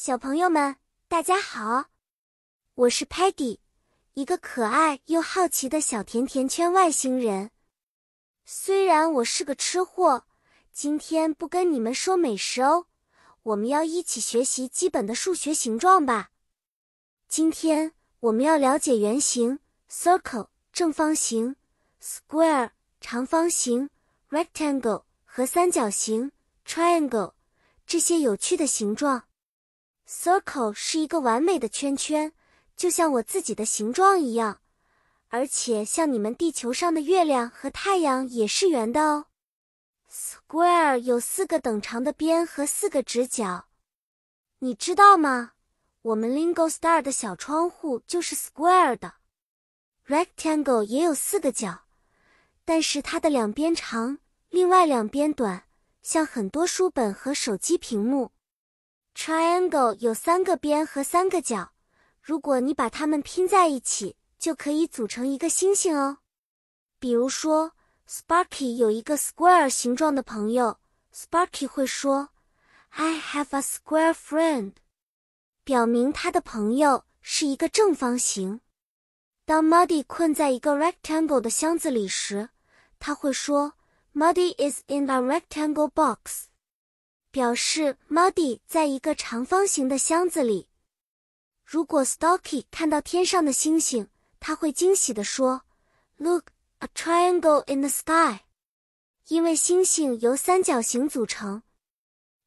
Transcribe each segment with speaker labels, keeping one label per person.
Speaker 1: 小朋友们，大家好，我是 Patty，一个可爱又好奇的小甜甜圈外星人。虽然我是个吃货，今天不跟你们说美食哦，我们要一起学习基本的数学形状吧。今天我们要了解圆形 （circle）、正方形 （square）、长方形 （rectangle） 和三角形 （triangle） 这些有趣的形状。Circle 是一个完美的圈圈，就像我自己的形状一样，而且像你们地球上的月亮和太阳也是圆的哦。Square 有四个等长的边和四个直角，你知道吗？我们 Lingo Star 的小窗户就是 Square 的。Rectangle 也有四个角，但是它的两边长，另外两边短，像很多书本和手机屏幕。Triangle 有三个边和三个角，如果你把它们拼在一起，就可以组成一个星星哦。比如说，Sparky 有一个 square 形状的朋友，Sparky 会说：“I have a square friend”，表明他的朋友是一个正方形。当 Muddy 困在一个 rectangle 的箱子里时，他会说：“Muddy is in a rectangle box”。表示 Muddy 在一个长方形的箱子里。如果 Stocky 看到天上的星星，他会惊喜地说：“Look, a triangle in the sky。”因为星星由三角形组成。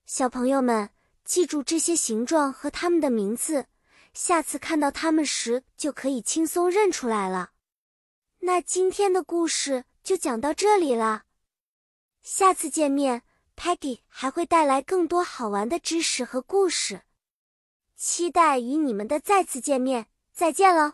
Speaker 1: 小朋友们，记住这些形状和它们的名字，下次看到它们时就可以轻松认出来了。那今天的故事就讲到这里了，下次见面。Peggy 还会带来更多好玩的知识和故事，期待与你们的再次见面。再见喽。